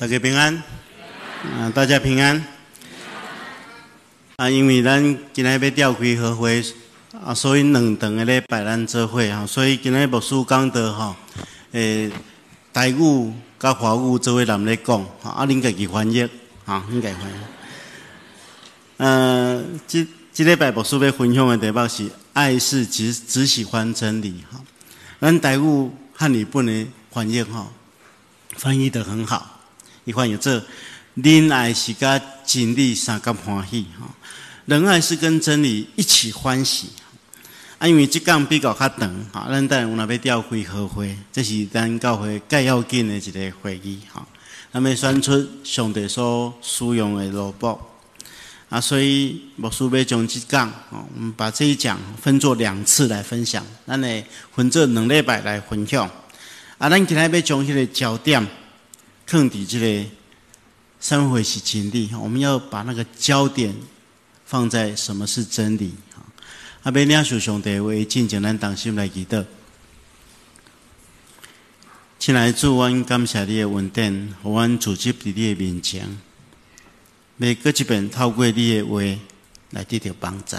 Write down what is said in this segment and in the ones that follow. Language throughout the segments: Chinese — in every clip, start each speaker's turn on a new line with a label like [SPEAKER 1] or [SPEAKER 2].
[SPEAKER 1] 大家平安，啊，大家平安。啊，因为咱今日要召开合会，啊，所以两堂的礼拜咱做会哈，所以今日牧师讲到哈，诶，台语甲华语做为人咧讲，啊，恁家己翻译，哈，恁家翻译。呃，这这礼拜牧师要分享的题目是爱是只只喜欢真理哈，咱台语汉语本的翻译哈，翻译的很好。你看有这，恋爱是甲真理三甲欢喜哈，仁爱是跟真理一起欢喜。啊，因为这讲比较较长哈，咱等下有若要调开合会，这是咱教会介要紧的一个会议哈。那么选出上帝所使用的萝卜啊，所以牧师要将这讲，我们把这一讲分作两次来分享，咱呢分做两礼拜来分享。啊，咱今日要将迄个焦点。更底这个三回是真理，我们要把那个焦点放在什么是真理啊？阿贝亚属兄弟为敬简单当心来记得，请来祝我感谢你的稳定，和阮组织伫你的面前，每个一本透过你的话来得到帮助。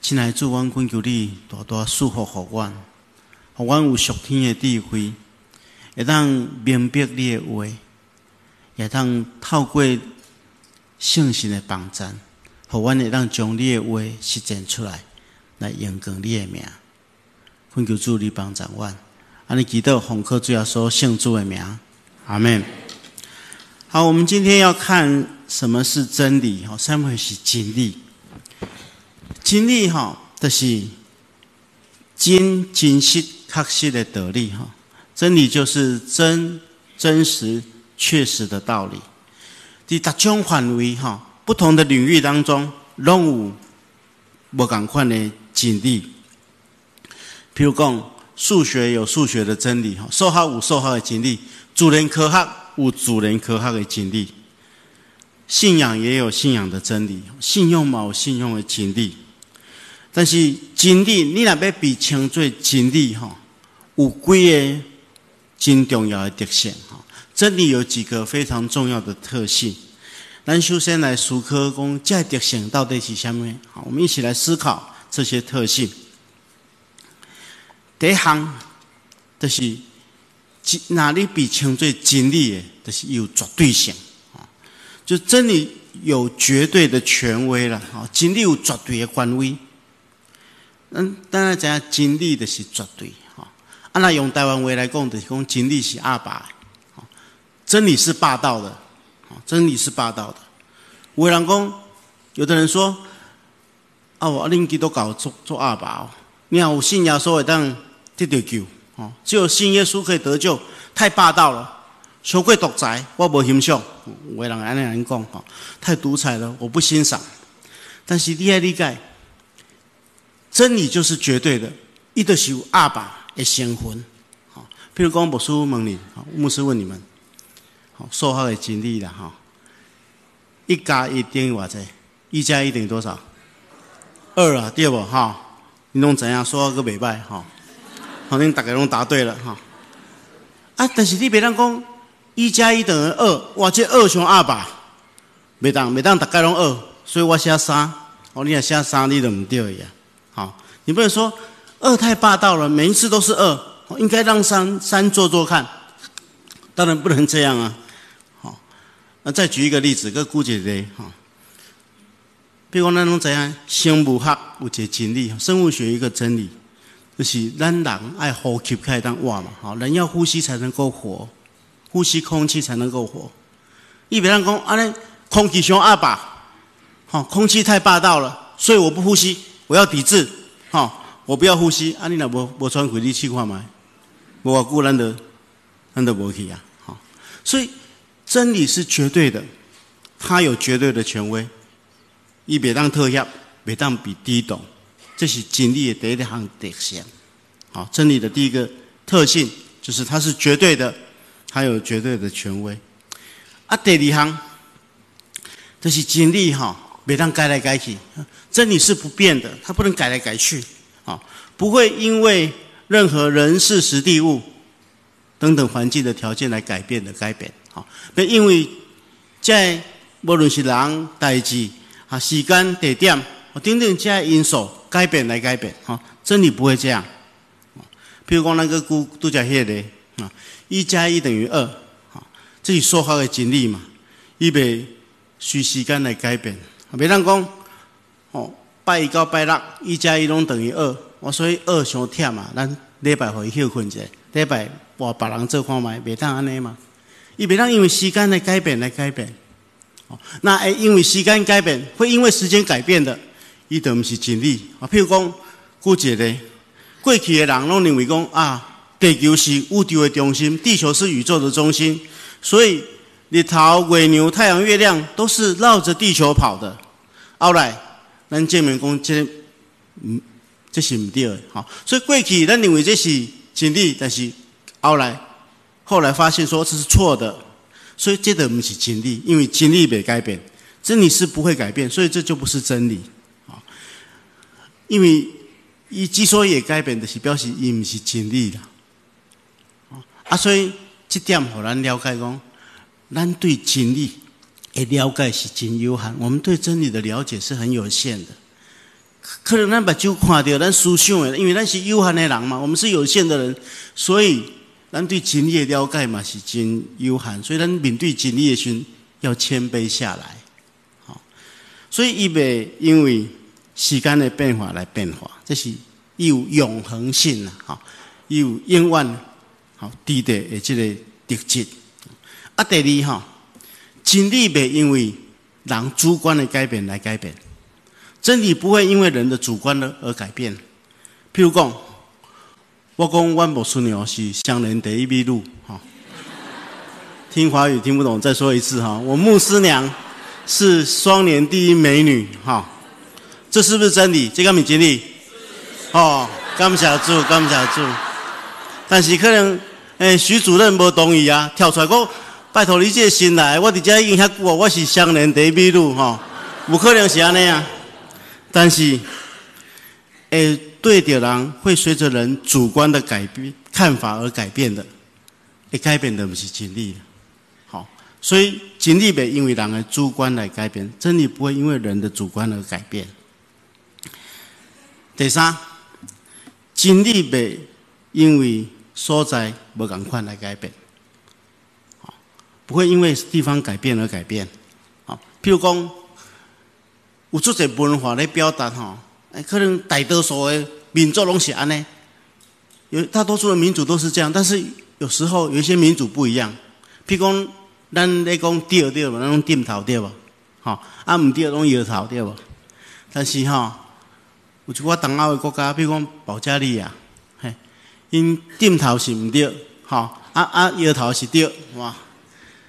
[SPEAKER 1] 请来祝我恳求你多多祝福互阮，互阮有属天的智慧。会当明白你的话，也当透过信心的帮助，互阮会当将你的话实践出来，来应光你的名。恳求主你帮助阮，安尼祈祷红科主要说圣主的名，阿门。好，我们今天要看什么是真理？哈，三回是经历，经历哈，就是真真实确实的道理哈。真理就是真、真实、确实的道理。在大种范围哈，不同的领域当中，拢有不共款的真理。譬如讲，数学有数学的真理哈，数学有数学的真理；自然科学有自然科学的真理。信仰也有信仰的真理，信用嘛有信用的真理。但是真理，你若要比称作真理哈，有几个？真重要的特性哈，真理有几个非常重要的特性。咱首先来思考讲，这特性到底是什么？好，我们一起来思考这些特性。第一项就是哪里比称最真理的，就是有绝对性啊，就真理有绝对的权威了啊，真理有绝对的权威。嗯，当然讲真理的是绝对。那用台湾话来讲，就是讲真理是阿爸，真理是霸道的，真理是霸道的。有人讲，有的人说，啊，我恁基督教做做阿爸哦，你看我信耶稣会当得到救，哦，只有信耶稣可以得救，太霸道了，超过独裁，我无欣赏。有人安尼安讲，哈，太独裁了，我不欣赏。但是你要理解，真理就是绝对的，伊就是有阿爸。的成分，好，譬如讲牧师问你，好，牧师问你们，好，数学的经历啦，哈，一加一等于偌济？一加一等于多少？二啊，对不？哈，你拢怎样？数学个袂歹，哈，反正大家拢答对了，哈。啊，但是你别当讲一加一等于二，哇，这二像二吧？袂当，袂当大家拢二，所以我写三，哦，你若写三，你都唔对呀，好，你不能说。二太霸道了，每一次都是二，应该让三三做做看。当然不能这样啊！好，那再举一个例子，个姑姐姐哈，比如讲那种怎样，生物学有一个真理，生物学一个真理，就是咱人爱呼吸开当活嘛，好，人要呼吸才能够活，呼吸空气才能够活。一别人讲，啊那空气熊二把，好，空气太霸道了，所以我不呼吸，我要抵制，好。我不要呼吸，啊！你若无无喘气，你试看卖，无话久，咱得咱得无去啊！好，所以真理是绝对的，它有绝对的权威，伊别当特效，别当比低懂，这是真理的第一项特性。好，真理的第一个特性就是它是绝对的，它有绝对的权威。啊，第二项就是真理哈，别当改来改去，真理是不变的，它不能改来改去。啊，不会因为任何人事、时地、物等等环境的条件来改变的改变。好，别因为在无论是人、代志、啊时间、地点，等等这些因素改变来改变，哈，真理不会这样。譬如讲那个古都在迄个啊，一加一等于二，哈，这是说话的经历嘛，伊袂随时间来改变，别人讲，拜一到拜六，一加一拢等于二，我所以二伤忝嘛，咱礼拜互伊休困者，礼拜换别人做看卖，袂当安尼嘛，伊袂当因为时间来改变来改变。哦那诶，因为时间改变，会因为时间改变的，伊都毋是真理啊。譬如讲，古一个过去的人拢认为讲啊，地球是宇宙的中心，地球是宇宙的中心，所以日头、月牛、太阳、月亮都是绕着地球跑的。后来，咱证明讲这，嗯，这是毋对的。好，所以过去咱认为这是真理，但是后来后来发现说这是错的。所以这个不是真理，因为真理袂改变，真理是不会改变，所以这就不是真理啊。因为伊之所以会改变，就是表示伊毋是真理啦。啊，所以这点互咱了解讲，咱对真理的了解是真有限，我们对真理的了解是很有限的。可能咱目睭看到，咱思想的，因为咱是有限的人嘛，我们是有限的人，所以。咱对真理的了解嘛是真有限，所以咱面对真理的时，要谦卑下来，好。所以伊袂因为时间的变化来变化，这是有永恒性呐，哈，有永远好地的这个特质。啊，第二哈，真理袂因为人主观的改变来改变，真理不会因为人的主观的而改变。譬如讲。我讲，我牧师娘是乡人第一秘路，哈。听华语听不懂，再说一次哈。我牧师娘是双年第一美女，哈。这是不是真理？这个咪真理？哦，感谢主，感谢主。但是可能，诶，徐主任无同意啊，跳出来讲，拜托你这新来，我伫遮已经遐久啊，我是乡人第一秘路，哈。不可能是安尼啊。但是，诶。对的人会随着人主观的改变看法而改变的，会改变的不是真理。好，所以真理被因为人的主观来改变，真理不会因为人的主观而改变。第三，真理被因为所在无共款来改变，不会因为地方改变而改变。好，譬如讲，有出些文化来表达哈。可能大多数的民族拢是安尼，有大多数的民族都是这样，但是有时候有一些民族不一样。譬如讲，咱咧讲对对嘛，咱讲点头对吧？吼，啊毋对拢摇头对吧？但是吼，有一个东欧的国家，譬如讲保加利亚，嘿，因点头是毋对，吼，啊啊摇头是对，哇，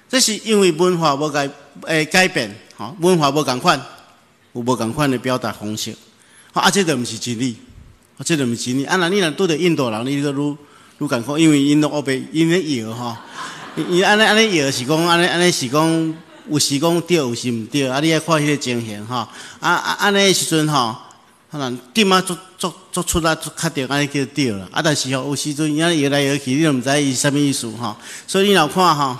[SPEAKER 1] 这是因为文化无改诶改变，吼，文化无共款，有无共款的表达方式。啊，这都毋是真理，啊，这都毋是真理。啊，那你若拄着印度人，你个愈愈艰苦，因为印度欧北因咧摇吼，伊安尼安尼摇是讲安尼安尼是讲有时讲对，有时毋对。啊，你爱看迄个情形吼，啊啊安尼时阵吼，可能点啊做做做出来做确定安尼叫对啦。啊，但是吼有时阵伊安尼摇来摇去，你都毋知伊啥物意思吼。所以你若看吼，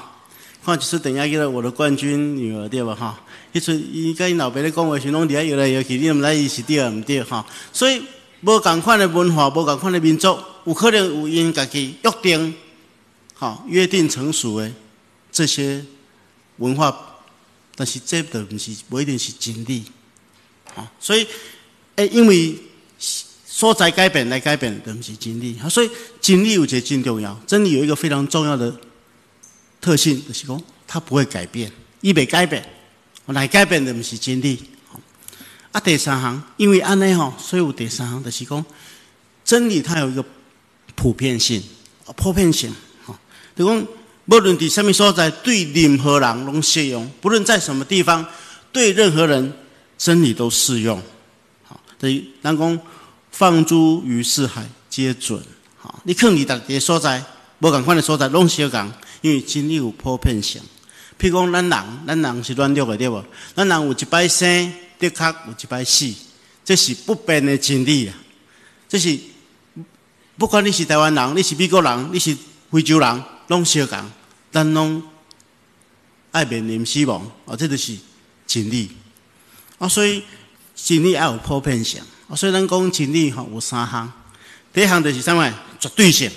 [SPEAKER 1] 看一出电影叫做《我的冠军女儿》对吧吼？迄阵伊甲伊老爸咧讲话时，拢伫遐摇来摇去，你毋知伊是对毋对哈？所以无共款的文化，无共款的民族，有可能有因家己约定，吼约定成熟的这些文化，但是这都毋是不一定是真理，吼。所以诶，因为所在改变来改变，都毋是真理。所以真理有一个真重要，真理有一个非常重要的特性，就是讲它不会改变，伊袂改变。来改变的毋是真理，啊，第三行，因为安尼吼，所以有第三行就是讲，真理它有一个普遍性、普遍性，吼，就讲无论伫什么所在，对任何人拢适用，不论在什么地方，对任何人，真理都适用，好，等于咱讲放诸于四海皆准，好，你看你逐个所在，无共款的所在拢相共，因为真理有普遍性。譬如讲，咱人，咱人是软弱的，对无？咱人有一摆生，的确有一摆死，这是不变的真理啊！这是不管你是台湾人，你是美国人，你是非洲人，拢相共，咱拢爱面临死亡，哦，这就是真理。啊，所以真理要有普遍性。啊，所以咱讲真理吼有三项，第一项就是啥物？绝对性；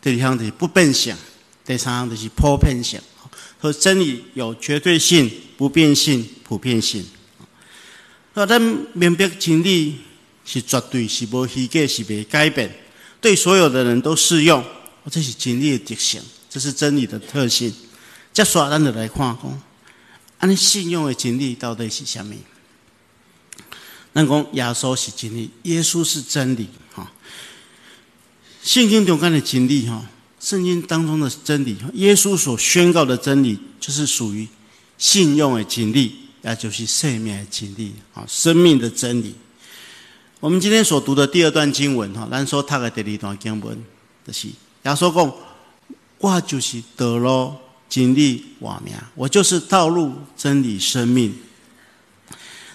[SPEAKER 1] 第二项就是不变性；第三项就是普遍性。说真理有绝对性、不变性、普遍性。那，咱明白真理是绝对，是无虚假，是袂改变，对所有的人都适用。这是真理的特性，这是真理的特性。接下，咱就来看讲，安尼信用的真理到底是啥物？咱讲耶稣是真理，耶稣是真理。哈，圣经中间的真理，哈，圣经当中的真理，耶稣所宣告的真理，就是属于信用的真理，也就是生命的真理，啊，生命的真理。我们今天所读的第二段经文，哈，咱说他的第二段经文，就是耶稣讲：“我就是道路、真理、活命，我就是道路、真理、生命。”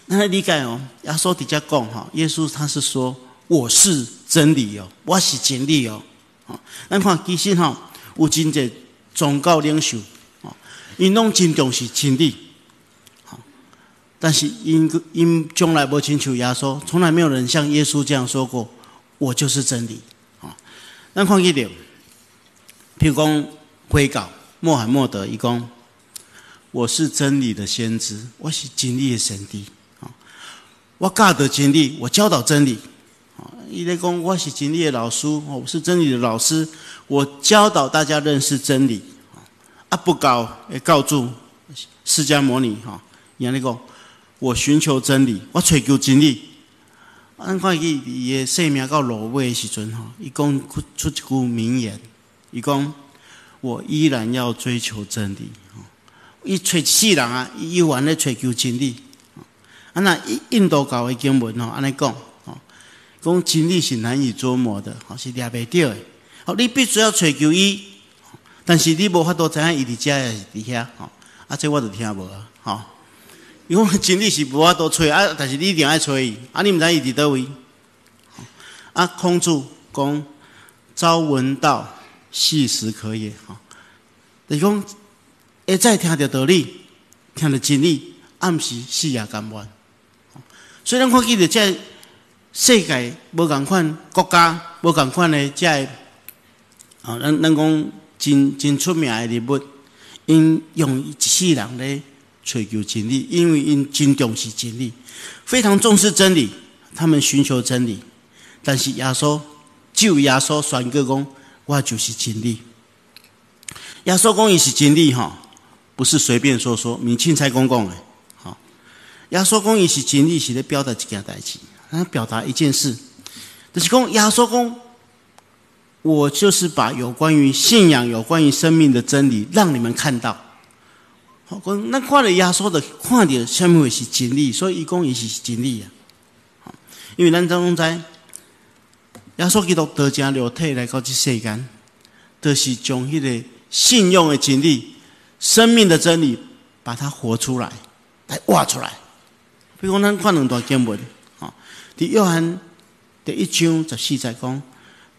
[SPEAKER 1] 那理解哦，耶稣底下讲哈，耶稣他是说我是真理哦，我是经历哦。哦，咱看其实哈，有真济宗教领袖哦，因拢真重视真理。好，但是因因从来无请求耶稣，从来没有人像耶稣这样说过，我就是真理。啊，咱看一点，譬如讲悔稿穆罕默德一讲，我是真理的先知，我是真理的神帝。我教导真理，我教导真理。伊咧讲我是真理的老师，我是真理的老师，我教导大家认识真理。啊，不搞会告诉释迦牟尼哈，伊安尼讲我寻求真理，我追求真理。按看伊伊的生命到落尾的时阵哈，伊讲出一句名言，伊讲我依然要追求真理。伊找世人啊，伊依然咧追求真理。啊，那印印度教的经文吼，安尼讲，讲真理是难以捉摸的，吼，是抓袂到的。好，你必须要追求伊，但是你无法度知影伊伫遮也是伫遐，吼，啊，这我就听无啊，吼。因为真理是无法度揣啊，但是你一定爱揣伊，啊，你毋知伊伫倒位。啊，空住讲，朝闻道，夕死可也，吼。就是讲，会再听着道理，听着真理，暗时死也甘愿。虽然看起来这世界无共款，国家无共款的这，啊，咱咱讲真真出名的人物，因用一世人咧追求真理，因为因真重视真理，非常重视真理，他们寻求真理。但是耶稣就耶稣宣告讲，我就是真理。耶稣讲伊是真理，吼，不是随便说说，民青才讲讲的。耶稣讲伊是真理，是咧表达一件代志，他表达一件事，就是讲耶稣讲，我就是把有关于信仰、有关于生命的真理，让你们看到。好，讲那看了耶稣的，看到什么是真理，所以伊讲伊是真理啊。因为咱当中在耶稣基督得加流体来到这世间，都是将迄个信用的真理、生命的真理，把它活出来，来挖出来。比如讲，咱看两段经文，伫约翰第一章十四节讲，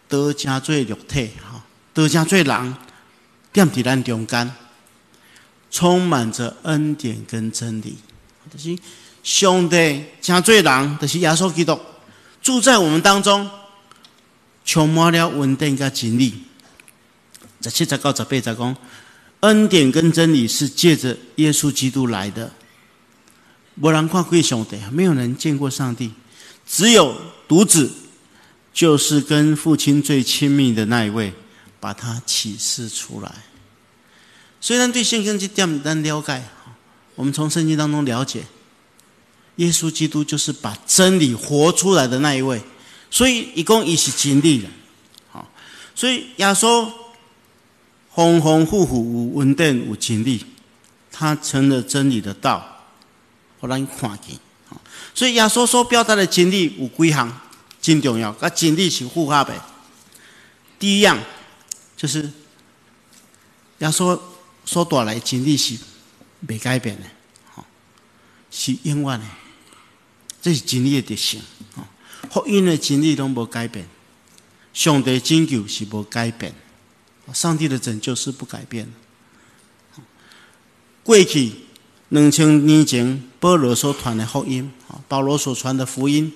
[SPEAKER 1] 道成做肉体，吼，道成做人，踮伫咱中间，充满着恩典跟真理。就是上帝成做人，就是耶稣基督住在我们当中，充满了稳定跟真理。十七、十九、十八节讲，恩典跟真理是借着耶稣基督来的。无人看过上帝，没有人见过上帝，只有独子，就是跟父亲最亲密的那一位，把他启示出来。虽然对圣经这点单了解，我们从圣经当中了解，耶稣基督就是把真理活出来的那一位，所以一共一起经历了。好，所以亚稣风风火火有稳定有经历，他成了真理的道。互咱看见，所以耶稣所表达的真理有几项，真重要。甲真理是复合的。第一样就是耶稣所带来真理是未改变的，是永远的。这是真理的特性，福音的真理拢无改变，上帝拯救是无改变，上帝的拯救是不改变。过去两千年前保罗所传的福音，啊，保罗所传的福音，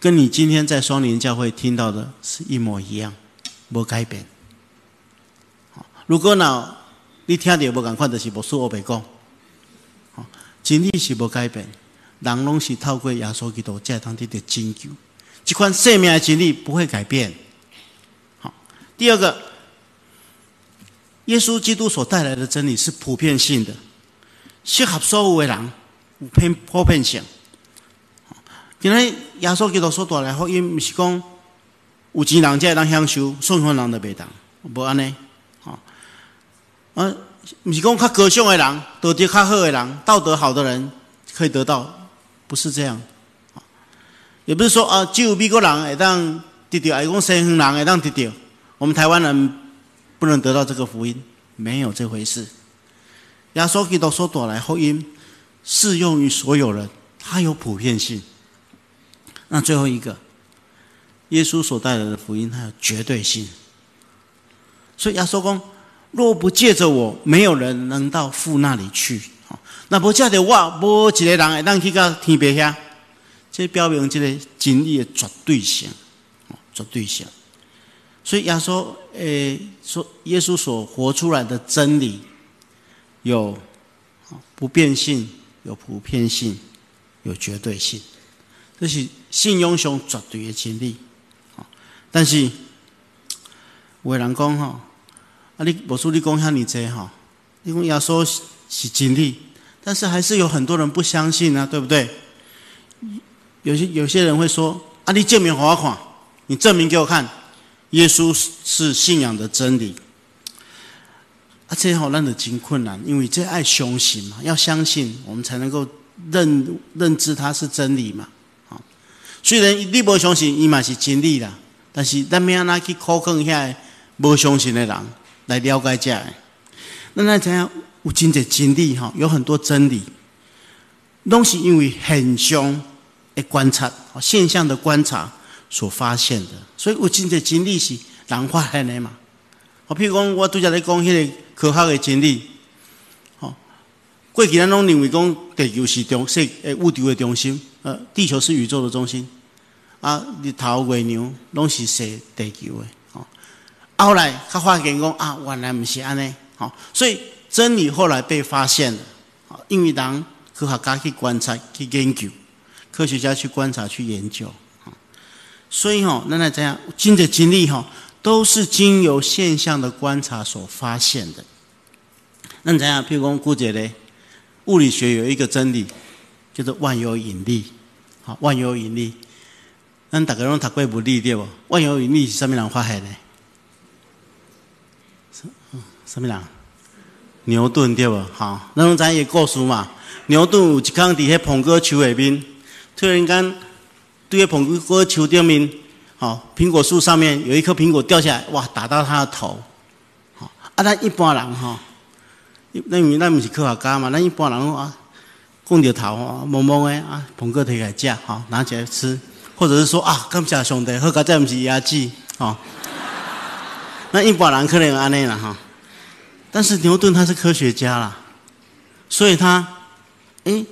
[SPEAKER 1] 跟你今天在双林教会听到的是一模一样，无改变。如果呢，你听到无共款，就是无说我白讲。真理是无改变，人拢是透过耶稣基督才当得到拯救。这款生命的真理不会改变。好，第二个，耶稣基督所带来的真理是普遍性的，适合所有的人，有偏普遍性。今日耶稣基督所带来福音，毋是讲有钱人才会当享受，顺顺人就袂当，无安尼。好，啊。不是讲较高尚的人，道德较好的人，道德好的人可以得到，不是这样。也不是说啊，只有美国人会当得到，还是讲西方人会当得到，我们台湾人不能得到这个福音，没有这回事。耶稣基督所带来福音适用于所有人，它有普遍性。那最后一个，耶稣所带来的福音它有绝对性，所以耶稣讲。若不借着我，没有人能到父那里去。那不借着我，无一个人会当去到天边遐。这表明这个真理的绝对性，绝对性。所以耶稣，诶，说耶稣所活出来的真理，有不变性，有普遍性，有绝对性。这是信用上绝对的真理。但是，有人讲哈。啊，你我说你讲下你这哈，因为耶稣是真理，但是还是有很多人不相信啊，对不对？有些有些人会说：啊，你证明给我看，你证明给我看，耶稣是信仰的真理。啊，这好让的真困难，因为这爱相信嘛，要相信我们才能够认认知它是真理嘛。啊，虽然你不相信，伊嘛是真理啦，但是咱要安那去考验遐无相信的人。来了解这，那那怎样？有真侪真理哈，有很多真理，拢是因为现象的观察、现象的观察所发现的。所以有真侪真理是人发现的嘛。好，譬如讲，我拄则咧讲迄个科学的真理，好，过去咱拢认为讲地球是中世诶宇宙的中心，呃，地球是宇宙的中心，啊，日头、月亮拢是说地球的。后来他发现讲啊，原来毋是安尼，好，所以真理后来被发现了，因为人科学家去观察、去研究，科学家去观察、去研究，好，所以吼，那那怎样？经的经历吼，都是经由现象的观察所发现的。那怎样？譬如讲，姑姐嘞，物理学有一个真理，叫做万有引力，好，万有引力。那大家拢读过物理对不？万有引力是什么人发现的？什么人？牛顿对不？好，那种咱也故事嘛。牛顿有一天伫迄苹果树下面，突然间对个苹果树顶面，好，苹果树上面有一颗苹果掉下来，哇，打到他的头。好，啊，咱一般人哈，那因为咱不是科学家嘛，咱一般人啊，碰着头啊，懵懵的啊，苹果摕来食，好，拿起来吃，或者是说啊，感谢上帝，好佳再不是牙齿，好。那一般人可能安尼了哈，但是牛顿他是科学家啦，所以他，哎，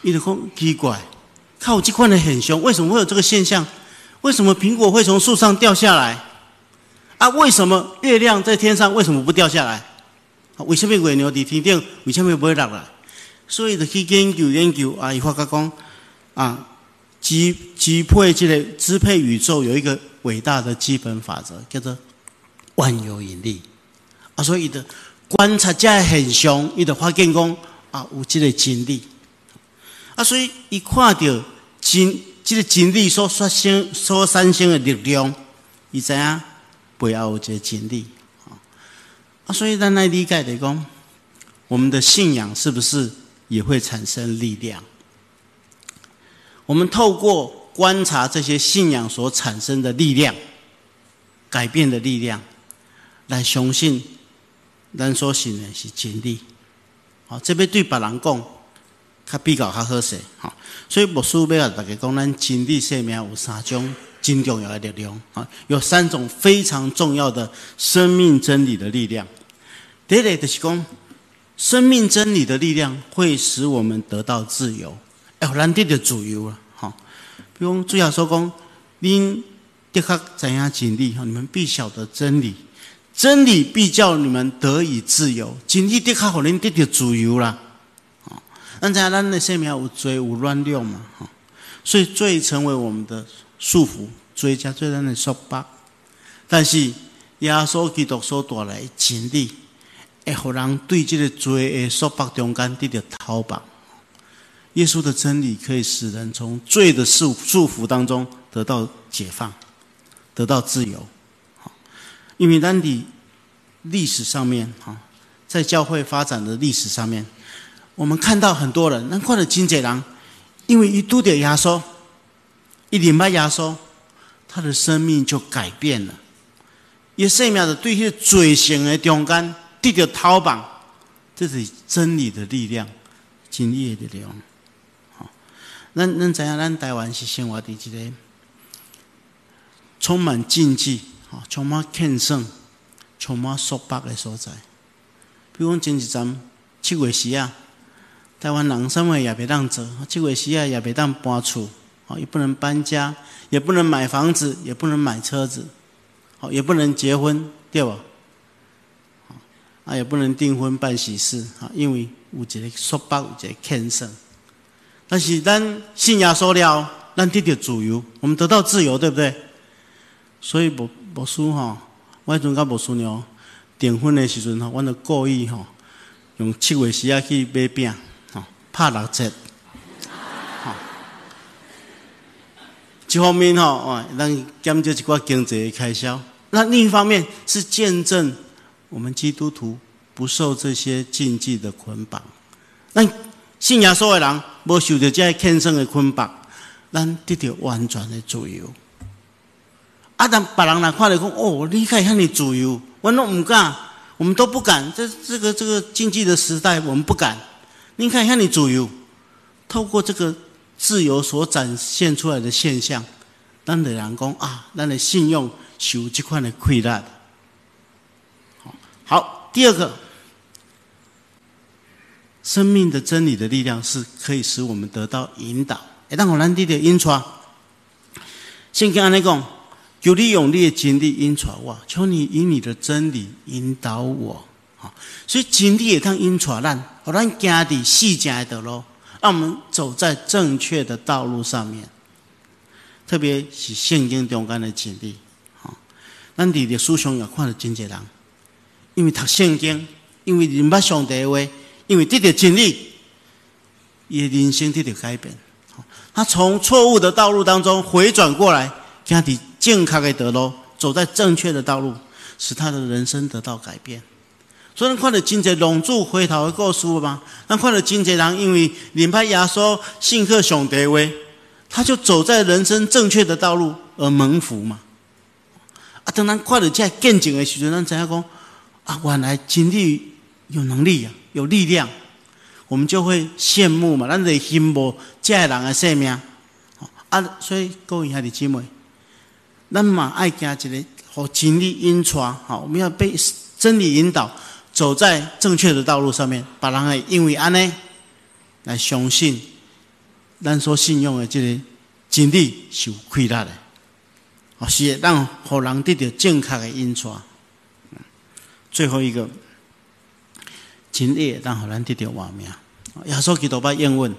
[SPEAKER 1] 一直讲奇怪，靠这块的很凶，为什么会有这个现象？为什么苹果会从树上掉下来？啊，为什么月亮在天上为什么不掉下来？啊为什么月牛在天顶为什么不会落来？所以就去研究研究啊，伊发觉讲啊，支支配这个支配宇宙有一个伟大的基本法则，叫做。万有引力啊，所以的观察家很凶，伊的发现讲啊，有这个经历啊，所以一看到这个经历所发生、所产生的力量，伊知影背后有这个经历啊，啊，所以咱来理解的讲，我们的信仰是不是也会产生力量？我们透过观察这些信仰所产生的力量，改变的力量。来相信，咱所信的是真理。好，这边对别人讲，较比较较好势。好，所以牧师要甲大家讲，咱真理生命有三种真重要的力量。啊，有三种非常重要的生命真理的力量。第一个就是讲，生命真理的力量会使我们得到自由。哎，咱得的自由啊！哈，比如主要说讲，您的确怎样经历哈？你们必晓得真理，真理必叫你们得以自由。经历的确可能得到自由啦。啊，咱在咱的生命有罪有乱流嘛？哈，所以罪成为我们的束缚，罪加罪咱的束缚。但是耶稣基督所带来真理。会互人对这个罪的束缚中间得到逃跑。耶稣的真理可以使人从罪的束束缚当中得到解放，得到自由。好，因为咱的历史上面，哈，在教会发展的历史上面，我们看到很多人，那看到金姐郎，因为一度的压缩，一礼拜压缩，他的生命就改变了。也生命的对些罪行的中间。地的逃榜，这是真理的力量，真理的力量。好，咱咱知影，咱台湾是生活在一个充满禁忌、哈，充满欠胜、充满束缚的所在。比如讲，前一站七月时啊，台湾人什么也别当做，七月时啊也别当搬厝，好，也不能搬家，也不能买房子，也不能买车子，哦，也不能结婚，对吧？啊，也不能订婚办喜事啊，因为有一个束缚，有一个牵绳。但是咱信仰说了，咱得到自由，我们得到自由，对不对？所以牧牧师哈，我迄阵甲牧师娘订婚的时阵哈，我就故意哈，用七月时啊去买饼，拍六折，一方面哈，哦，咱减少一寡经济的开销；那另一方面是见证。我们基督徒不受这些禁忌的捆绑，那信仰所有人无受着这些天生的捆绑，咱得到完全的自由。啊，但别人来看来讲，哦，你看遐尼自由，我拢唔敢，我们都不敢。这这个这个禁忌的时代，我们不敢。你看一下你自由，透过这个自由所展现出来的现象，咱的人讲啊，咱的信用受这款的亏难。好，第二个，生命的真理的力量是可以使我们得到引导。一旦我咱弟弟引出，先跟安尼讲，有你用你的经历引出我，求你以你的真理引导我。所以经历也当引出咱，我咱行的细节的路，让我们走在正确的道路上面。特别是圣经中间的经历，好，咱弟弟书上也看了真济人。因为读圣经，因为明白上帝的话，因为得到经历，伊的人生得到改变。他从错误的道路当中回转过来，他的健康的道路，走在正确的道路，使他的人生得到改变。所以，看到真侪龙柱回头的故事吗？那看到真侪人因为领派亚说信客上帝话，他就走在人生正确的道路而蒙福嘛。啊，当咱看到这见证的时候，咱知影讲。啊，原来经历有能力啊，有力量，我们就会羡慕嘛。咱得羡慕这人的生命，啊，所以各位兄弟姐妹，咱嘛爱行一个和经历引传，好，我们要被真理引导，走在正确的道路上面，把人会因为安尼来相信，咱所信用的这个经历是有亏大的，啊，是让互人得到正确的引传。最后一个，今夜让好难得到瓦命。亚索基多巴应问：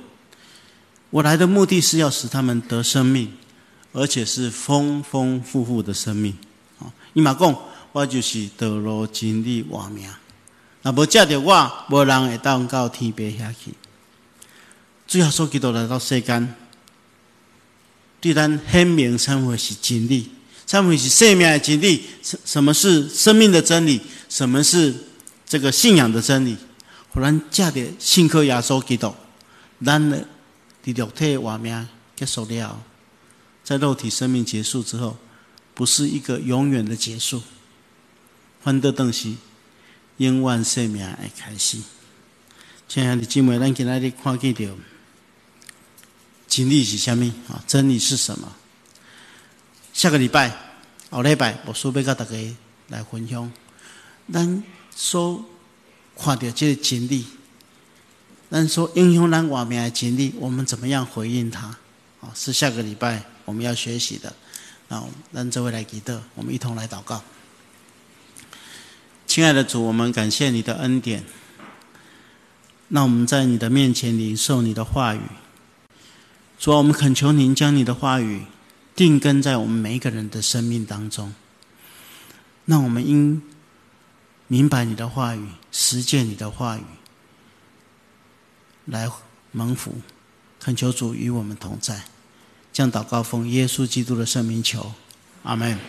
[SPEAKER 1] 我来的目的是要使他们得生命，而且是丰丰富富的生命。啊，伊嘛讲，我就是得罗经历瓦命。那无借着我，无人会当到天边下去。最后，说基督来到世间，对咱显明称为是真理。什么是生命的真理？什什么是生命的真理？什么是这个信仰的真理？忽然加点信科亚稣基督，咱的第六体活命结束了，在肉体生命结束之后，不是一个永远的结束，换得东西，永远生命的开始。亲爱的姊妹，咱今日看见到真理是什么？啊，真理是什么？下个礼拜，后礼拜，我苏贝甲大家来分享，咱所看到这个经历，咱说影响咱外面的经历，我们怎么样回应他？啊，是下个礼拜我们要学习的。那让这位来祈祷，我们一同来祷告。亲爱的主，我们感谢你的恩典。那我们在你的面前领受你的话语。主啊，我们恳求您将你的话语定根在我们每一个人的生命当中。那我们应明白你的话语，实践你的话语，来蒙福。恳求主与我们同在。将祷告奉耶稣基督的圣名求，阿门。